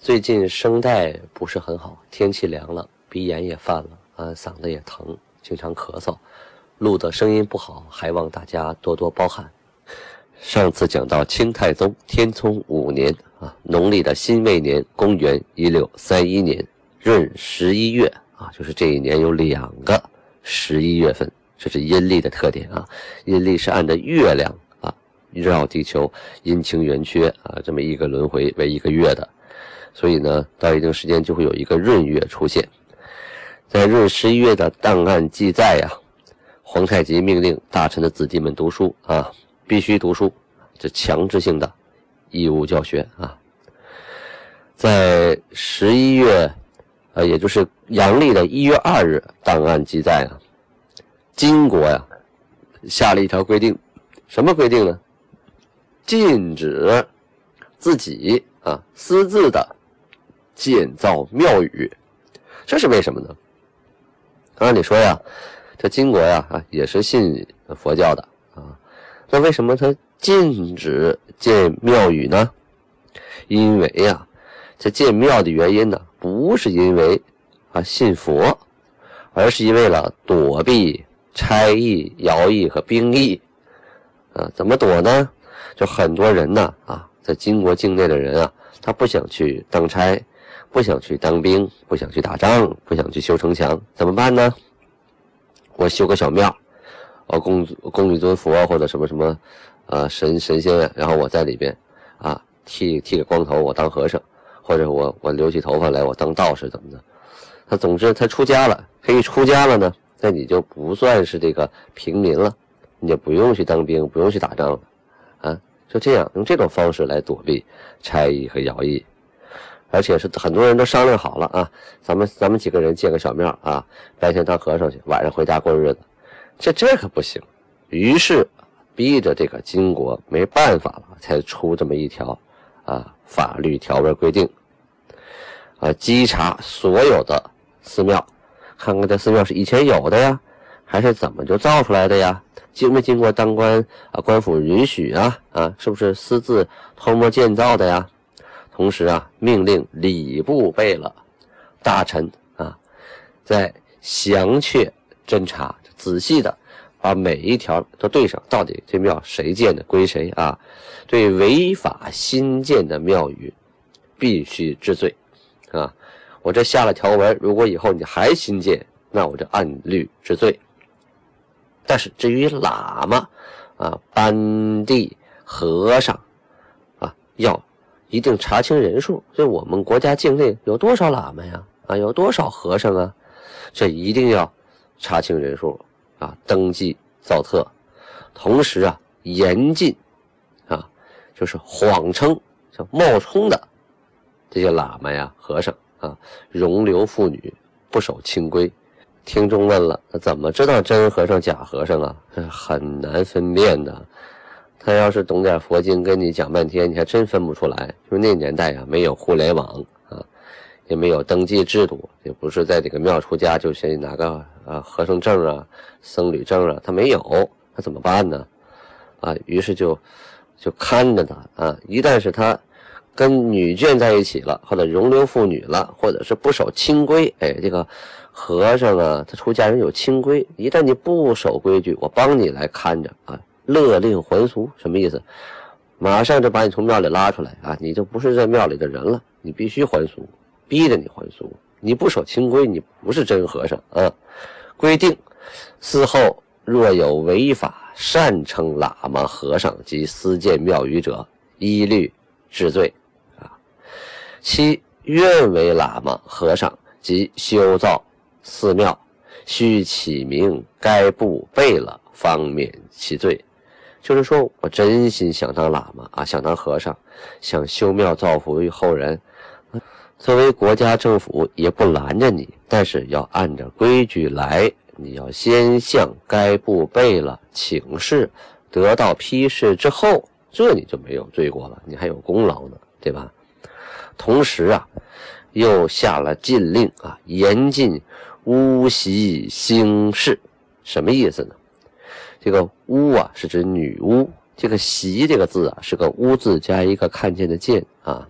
最近声带不是很好，天气凉了，鼻炎也犯了，啊，嗓子也疼，经常咳嗽，录的声音不好，还望大家多多包涵。上次讲到清太宗天聪五年啊，农历的辛未年，公元一六三一年闰十一月啊，就是这一年有两个十一月份，这是阴历的特点啊。阴历是按照月亮啊绕地球阴晴圆缺啊这么一个轮回为一个月的。所以呢，到一定时间就会有一个闰月出现，在闰十一月的档案记载呀，皇太极命令大臣的子弟们读书啊，必须读书，这强制性的义务教学啊。在十一月，呃，也就是阳历的一月二日，档案记载啊，金国呀下了一条规定，什么规定呢？禁止自己啊私自的。建造庙宇，这是为什么呢？按理说呀，这金国呀啊也是信佛教的啊，那为什么他禁止建庙宇呢？因为呀，这建庙的原因呢，不是因为啊信佛，而是因为了躲避差役、徭役和兵役啊。怎么躲呢？就很多人呢啊，在金国境内的人啊，他不想去当差。不想去当兵，不想去打仗，不想去修城墙，怎么办呢？我修个小庙，我供供一尊佛或者什么什么，呃神神仙，然后我在里边，啊剃剃个光头，我当和尚，或者我我留起头发来，我当道士，怎么的？他总之他出家了，他一出家了呢，那你就不算是这个平民了，你就不用去当兵，不用去打仗了，啊，就这样用这种方式来躲避差役和徭役。而且是很多人都商量好了啊，咱们咱们几个人建个小庙啊，白天当和尚去，晚上回家过日子，这这可不行。于是逼着这个金国没办法了，才出这么一条啊法律条文规定啊，稽查所有的寺庙，看看这寺庙是以前有的呀，还是怎么就造出来的呀？经没经过当官啊官府允许啊啊，是不是私自偷摸建造的呀？同时啊，命令礼部贝勒大臣啊，在详确侦查、仔细的把每一条都对上，到底这庙谁建的，归谁啊？对违法新建的庙宇，必须治罪啊！我这下了条文，如果以后你还新建，那我就按律治罪。但是至于喇嘛啊、班第、和尚啊，要。一定查清人数，就我们国家境内有多少喇嘛呀？啊，有多少和尚啊？这一定要查清人数啊，登记造册。同时啊，严禁啊，就是谎称、叫冒充的这些喇嘛呀、和尚啊，容留妇女，不守清规。听众问了，怎么知道真和尚假和尚啊？很难分辨的。他要是懂点佛经，跟你讲半天，你还真分不出来。就那年代呀，没有互联网啊，也没有登记制度，也不是在这个庙出家就先拿个啊和尚证啊、僧侣证啊，他没有，他怎么办呢？啊，于是就就看着他啊，一旦是他跟女眷在一起了，或者容留妇女了，或者是不守清规，哎，这个和尚啊，他出家人有清规，一旦你不守规矩，我帮你来看着啊。勒令还俗什么意思？马上就把你从庙里拉出来啊！你就不是这庙里的人了，你必须还俗，逼着你还俗。你不守清规，你不是真和尚啊！规定，嗣后若有违法擅称喇嘛、和尚及私建庙宇者，一律治罪啊！其愿为喇嘛、和尚及修造寺庙，须起名该部贝勒，方免其罪。就是说我真心想当喇嘛啊，想当和尚，想修庙造福于后人，作为国家政府也不拦着你，但是要按照规矩来。你要先向该部备了请示，得到批示之后，这你就没有罪过了，你还有功劳呢，对吧？同时啊，又下了禁令啊，严禁巫习兴事，什么意思呢？这个巫啊是指女巫，这个习这个字啊是个巫字加一个看见的见啊。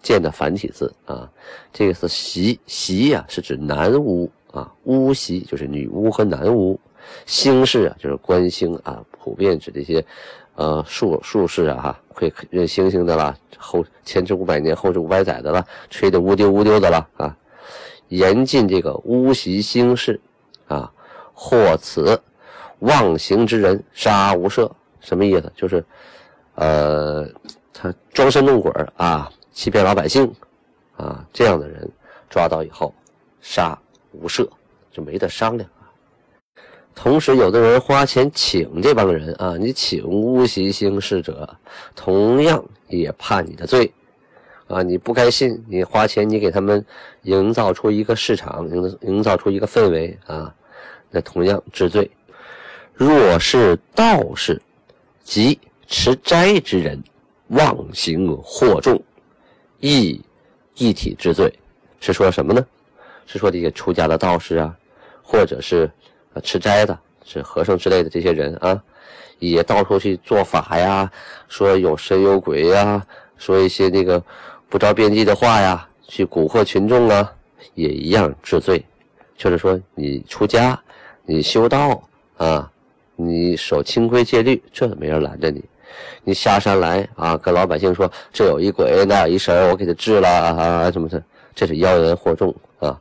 见的繁体字啊，这个是习习呀，是指男巫啊，巫习就是女巫和男巫，星士啊就是观星啊，普遍指这些，呃术术士啊哈，会认星星的啦，后前知五百年，后知五百载的了，吹的乌丢乌丢的了啊，严禁这个巫习星士啊，或此妄行之人，杀无赦，什么意思？就是，呃，他装神弄鬼啊。欺骗老百姓，啊，这样的人抓到以后，杀无赦，就没得商量啊。同时，有的人花钱请这帮人啊，你请巫习兴事者，同样也判你的罪，啊，你不该信，你花钱，你给他们营造出一个市场，营营造出一个氛围啊，那同样治罪。若是道士及持斋之人，妄行惑众。一一体之罪，是说什么呢？是说这些出家的道士啊，或者是吃斋的，是和尚之类的这些人啊，也到处去做法呀，说有神有鬼呀，说一些那个不着边际的话呀，去蛊惑群众啊，也一样治罪。就是说，你出家，你修道啊，你守清规戒律，这没人拦着你。你下山来啊，跟老百姓说这有一鬼，那有一神，我给他治了啊，什么的，这是妖言惑众啊！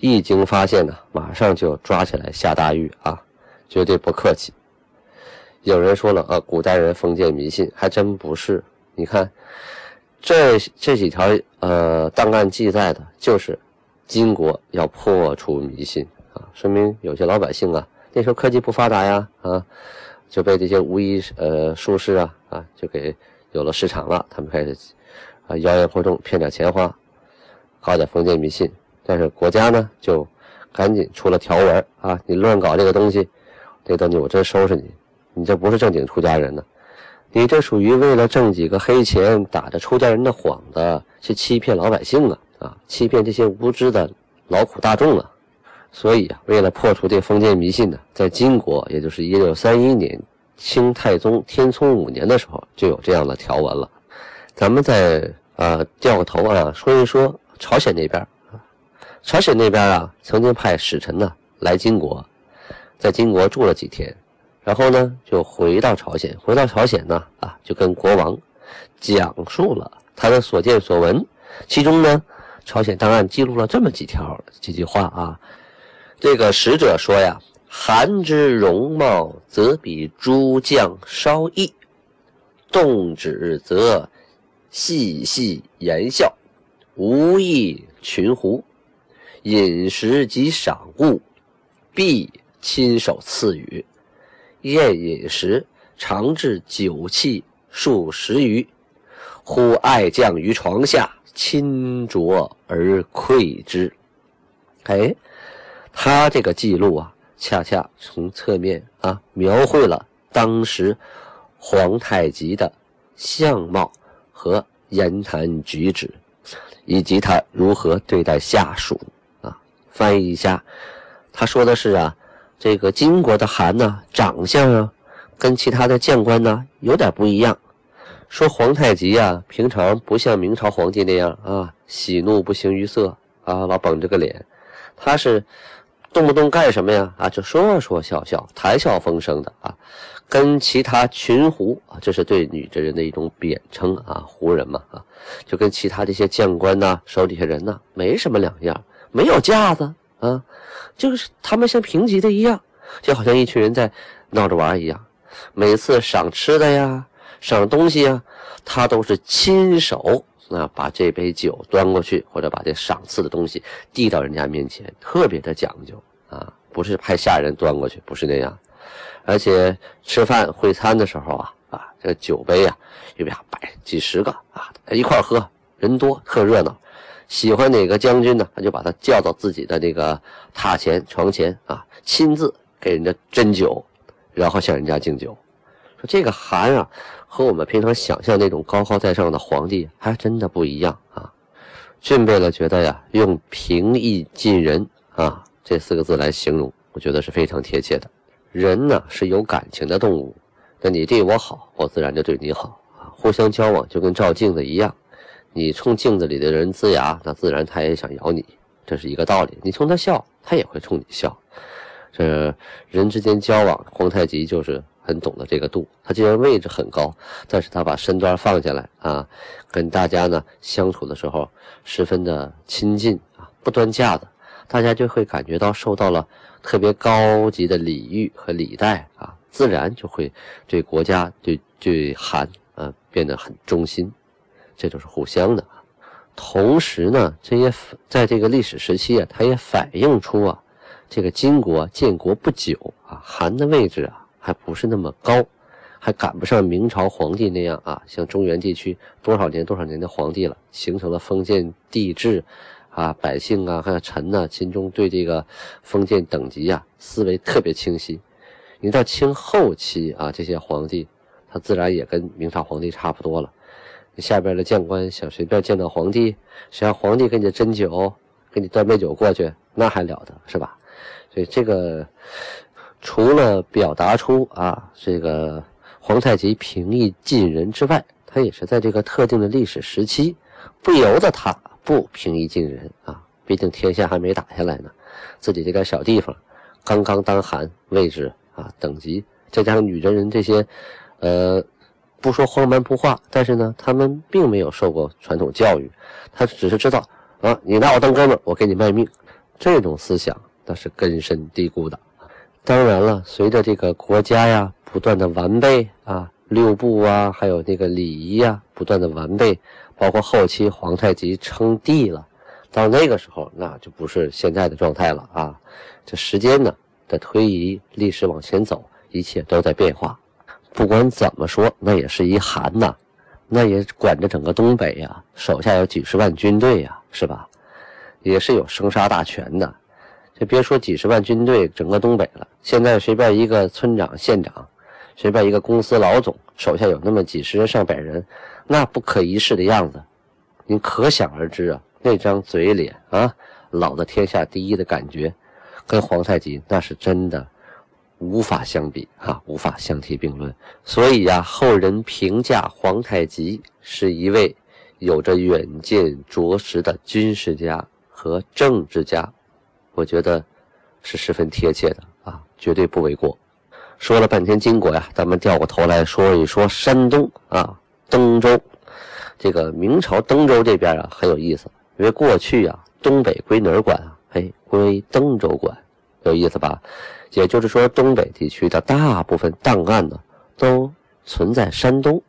一经发现呢，马上就抓起来下大狱啊，绝对不客气。有人说了啊，古代人封建迷信，还真不是。你看，这这几条呃档案记载的，就是金国要破除迷信啊，说明有些老百姓啊，那时候科技不发达呀啊。就被这些巫医呃术士啊啊就给有了市场了，他们开始啊妖言惑众，骗点钱花，搞点封建迷信。但是国家呢就赶紧出了条文啊，你乱搞这个东西，这东西我真收拾你，你这不是正经出家人呢，你这属于为了挣几个黑钱，打着出家人的幌子去欺骗老百姓啊啊，欺骗这些无知的劳苦大众啊。所以啊，为了破除这封建迷信呢，在金国，也就是一六三一年，清太宗天聪五年的时候，就有这样的条文了。咱们再啊掉个头啊，说一说朝鲜那边朝鲜那边啊，曾经派使臣呢来金国，在金国住了几天，然后呢就回到朝鲜。回到朝鲜呢啊，就跟国王讲述了他的所见所闻。其中呢，朝鲜档案记录了这么几条几句话啊。这个使者说呀：“韩之容貌，则比诸将稍异；动止则细细言笑，无异群狐。饮食及赏物，必亲手赐予。宴饮时，常置酒器数十余。忽爱将于床下，亲酌而馈之。”哎。他这个记录啊，恰恰从侧面啊描绘了当时皇太极的相貌和言谈举止，以及他如何对待下属啊。翻译一下，他说的是啊，这个金国的韩呢，长相啊，跟其他的将官呢有点不一样。说皇太极啊，平常不像明朝皇帝那样啊，喜怒不形于色啊，老绷着个脸，他是。动不动干什么呀？啊，就说说笑笑，谈笑风生的啊，跟其他群狐啊，这是对女真人的一种贬称啊，胡人嘛啊，就跟其他这些将官呐、手底下人呐，没什么两样，没有架子啊，就是他们像平级的一样，就好像一群人在闹着玩一样。每次赏吃的呀、赏东西呀，他都是亲手。那把这杯酒端过去，或者把这赏赐的东西递到人家面前，特别的讲究啊，不是派下人端过去，不是那样。而且吃饭会餐的时候啊，啊，这个酒杯啊，一边摆几十个啊，一块喝，人多特热闹。喜欢哪个将军呢，他就把他叫到自己的那个榻前、床前啊，亲自给人家斟酒，然后向人家敬酒。这个韩啊，和我们平常想象那种高高在上的皇帝还真的不一样啊。俊贝勒觉得呀，用平易近人啊这四个字来形容，我觉得是非常贴切的。人呢是有感情的动物，那你对我好，我自然就对你好啊。互相交往就跟照镜子一样。你冲镜子里的人呲牙，那自然他也想咬你，这是一个道理。你冲他笑，他也会冲你笑。这人之间交往，皇太极就是很懂得这个度。他虽然位置很高，但是他把身段放下来啊，跟大家呢相处的时候十分的亲近啊，不端架子，大家就会感觉到受到了特别高级的礼遇和礼待啊，自然就会对国家对对韩啊变得很忠心。这都是互相的，同时呢，这也在这个历史时期啊，它也反映出啊，这个金国建国不久啊，韩的位置啊还不是那么高，还赶不上明朝皇帝那样啊，像中原地区多少年多少年的皇帝了，形成了封建帝制，啊，百姓啊还有臣呐，心中对这个封建等级啊思维特别清晰。你到清后期啊，这些皇帝他自然也跟明朝皇帝差不多了。下边的将官想随便见到皇帝，谁让皇帝给你斟酒，给你端杯酒过去，那还了得是吧？所以这个除了表达出啊这个皇太极平易近人之外，他也是在这个特定的历史时期，不由得他不平易近人啊。毕竟天下还没打下来呢，自己这个小地方，刚刚当汗位置啊等级，再加上女真人这些，呃。不说荒蛮不化，但是呢，他们并没有受过传统教育，他只是知道啊，你拿我当哥们，我给你卖命，这种思想那是根深蒂固的。当然了，随着这个国家呀不断的完备啊，六部啊，还有那个礼仪呀不断的完备，包括后期皇太极称帝了，到那个时候那就不是现在的状态了啊。这时间呢的推移，历史往前走，一切都在变化。不管怎么说，那也是一韩呐，那也管着整个东北呀，手下有几十万军队呀，是吧？也是有生杀大权的。就别说几十万军队，整个东北了，现在随便一个村长、县长，随便一个公司老总，手下有那么几十人、上百人，那不可一世的样子，您可想而知啊。那张嘴脸啊，老子天下第一的感觉，跟皇太极那是真的。无法相比哈，无法相提并论。所以呀，后人评价皇太极是一位有着远见卓识的军事家和政治家，我觉得是十分贴切的啊，绝对不为过。说了半天金国呀，咱们掉过头来说一说山东啊，登州。这个明朝登州这边啊很有意思，因为过去啊，东北归哪儿管啊？哎，归登州管，有意思吧？也就是说，东北地区的大部分档案呢，都存在山东，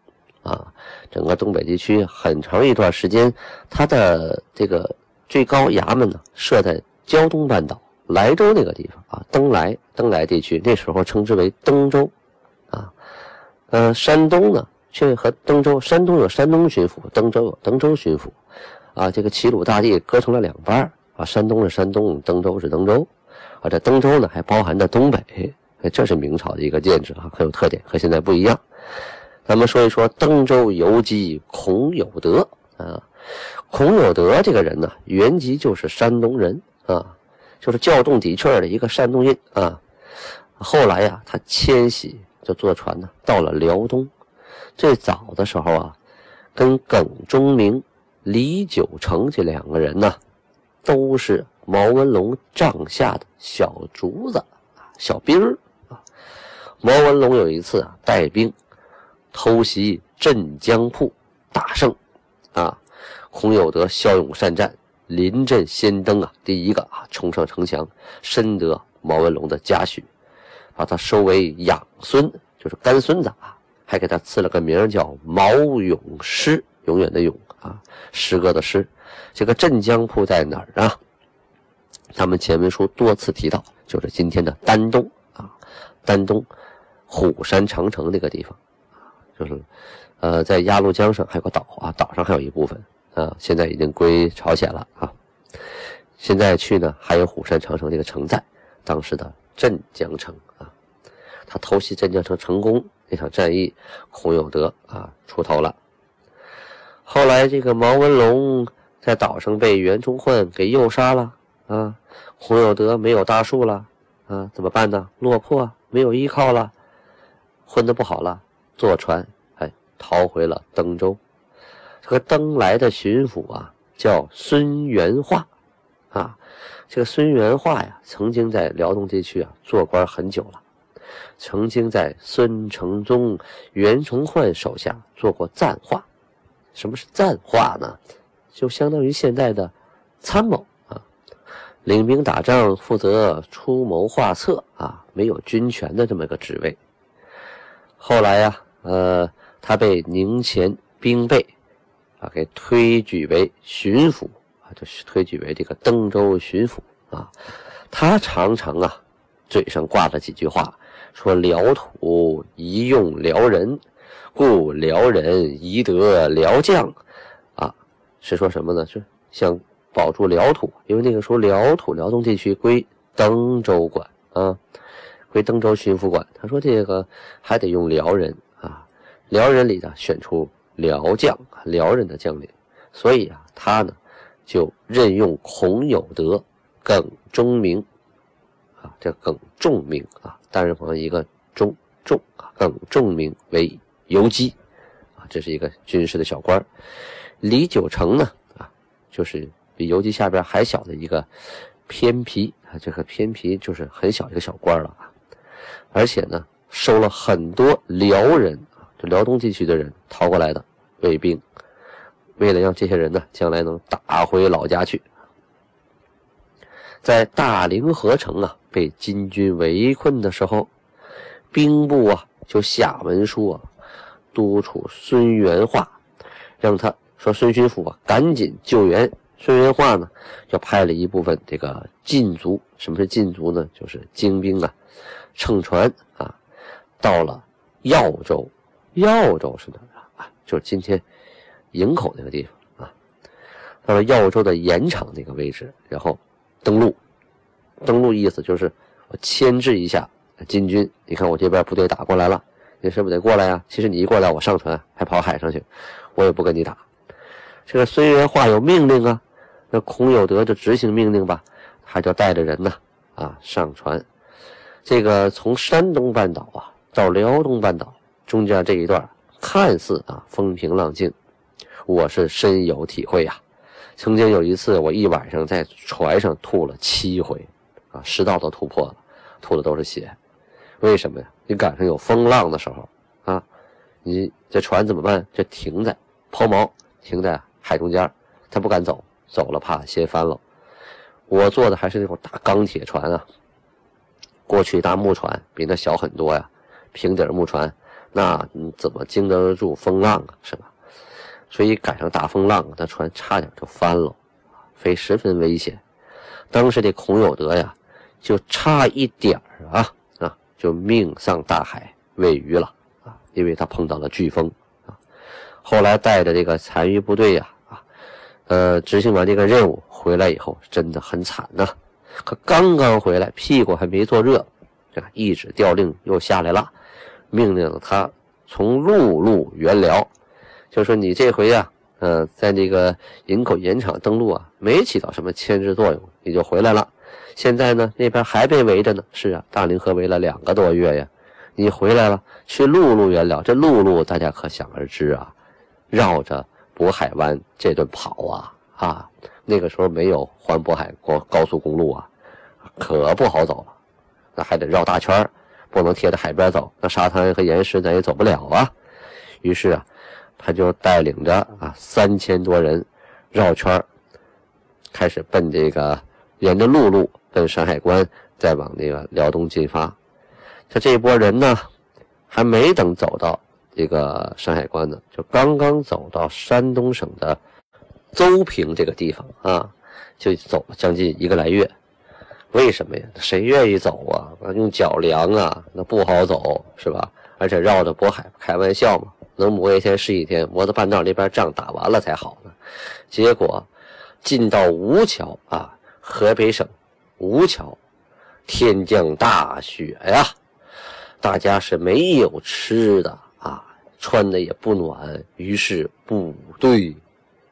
啊，整个东北地区很长一段时间，它的这个最高衙门呢设在胶东半岛莱州那个地方啊，登莱登莱地区，那时候称之为登州，啊，呃，山东呢却和登州，山东有山东巡抚，登州有登州巡抚，啊，这个齐鲁大地割成了两半啊，山东是山东，登州是登州。啊，这登州呢还包含着东北，这是明朝的一个建制啊，很有特点，和现在不一样。咱们说一说登州游击孔有德啊，孔有德这个人呢，原籍就是山东人啊，就是调动底气的一个山东人啊。后来呀，他迁徙就坐船呢，到了辽东。最早的时候啊，跟耿忠明、李九成这两个人呢，都是。毛文龙帐下的小卒子小兵儿啊。毛文龙有一次啊，带兵偷袭镇江铺，大胜啊。孔有德骁勇善战，临阵先登啊，第一个啊冲上城墙，深得毛文龙的嘉许，把他收为养孙，就是干孙子啊，还给他赐了个名叫毛永诗，永远的永啊，诗歌的诗。这个镇江铺在哪儿啊？咱们前文书多次提到，就是今天的丹东啊，丹东虎山长城那个地方，就是呃，在鸭绿江上还有个岛啊，岛上还有一部分，啊，现在已经归朝鲜了啊。现在去呢，还有虎山长城这个城在，当时的镇江城啊。他偷袭镇江城成功，那场战役，孔有德啊出头了。后来这个毛文龙在岛上被袁崇焕给诱杀了啊，孔有德没有大树了啊，怎么办呢？落魄，没有依靠了，混得不好了，坐船哎逃回了登州。这个登来的巡抚啊叫孙元化啊，这个孙元化呀曾经在辽东地区啊做官很久了，曾经在孙承宗、袁崇焕手下做过赞化。什么是赞化呢？就相当于现在的参谋啊，领兵打仗，负责出谋划策啊，没有军权的这么一个职位。后来呀，呃，他被宁前兵备啊给推举为巡抚啊，就是推举为这个登州巡抚啊。他常常啊，嘴上挂着几句话，说辽土宜用辽人。故辽人宜得辽将，啊，是说什么呢？是想保住辽土，因为那个时候辽土辽东地区归登州管啊，归登州巡抚管。他说这个还得用辽人啊，辽人里呢选出辽将，辽人的将领。所以啊，他呢就任用孔有德、耿忠明，啊，这耿仲明啊，单人旁一个忠仲啊，耿仲明为。游击，啊，这是一个军事的小官李九成呢，啊，就是比游击下边还小的一个偏皮啊，这个偏皮就是很小一个小官了啊。而且呢，收了很多辽人，辽东地区的人逃过来的卫兵，为了让这些人呢将来能打回老家去，在大凌河城啊被金军围困的时候，兵部啊就下文书啊。督促孙元化，让他说孙巡抚啊，赶紧救援。孙元化呢，就派了一部分这个禁卒。什么是禁卒呢？就是精兵啊，乘船啊，到了耀州。耀州是哪啊？就是今天营口那个地方啊。到了耀州的盐场那个位置，然后登陆。登陆意思就是我牵制一下金军。你看我这边部队打过来了。你是不是得过来呀？其实你一过来，我上船还跑海上去，我也不跟你打。这个孙元化有命令啊，那孔有德就执行命令吧，他就带着人呢啊上船。这个从山东半岛啊到辽东半岛中间这一段，看似啊风平浪静，我是深有体会呀。曾经有一次，我一晚上在船上吐了七回，啊食道都吐破了，吐的都是血。为什么呀？你赶上有风浪的时候，啊，你这船怎么办？就停在抛锚，停在海中间，他不敢走，走了怕掀翻了。我坐的还是那种大钢铁船啊，过去大木船比那小很多呀，平底木船，那你怎么经得住风浪啊？是吧？所以赶上大风浪，那船差点就翻了，非十分危险。当时的孔有德呀，就差一点啊啊。就命丧大海，喂鱼了啊！因为他碰到了飓风啊。后来带着这个残余部队呀啊，呃，执行完这个任务回来以后，真的很惨呐。可刚刚回来，屁股还没坐热，这一纸调令又下来了，命令他从陆路援辽，就说你这回呀，呃，在那个营口盐场登陆啊，没起到什么牵制作用，你就回来了。现在呢，那边还被围着呢。是啊，大凌河围了两个多月呀。你回来了，去陆路援辽。这陆路大家可想而知啊，绕着渤海湾这顿跑啊啊！那个时候没有环渤海过高速公路啊，可不好走了。那还得绕大圈不能贴着海边走，那沙滩和岩石咱也走不了啊。于是啊，他就带领着啊三千多人绕圈开始奔这个沿着陆路。奔山海关，再往那个辽东进发。他这一波人呢，还没等走到这个山海关呢，就刚刚走到山东省的邹平这个地方啊，就走了将近一个来月。为什么呀？谁愿意走啊？用脚量啊，那不好走，是吧？而且绕着渤海，开玩笑嘛，能磨一天是一天，磨到半道那边仗打完了才好呢。结果进到吴桥啊，河北省吴桥，天降大雪呀，大家是没有吃的啊，穿的也不暖，于是部队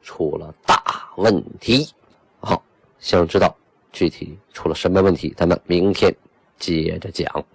出了大问题。好，想知道具体出了什么问题，咱们明天接着讲。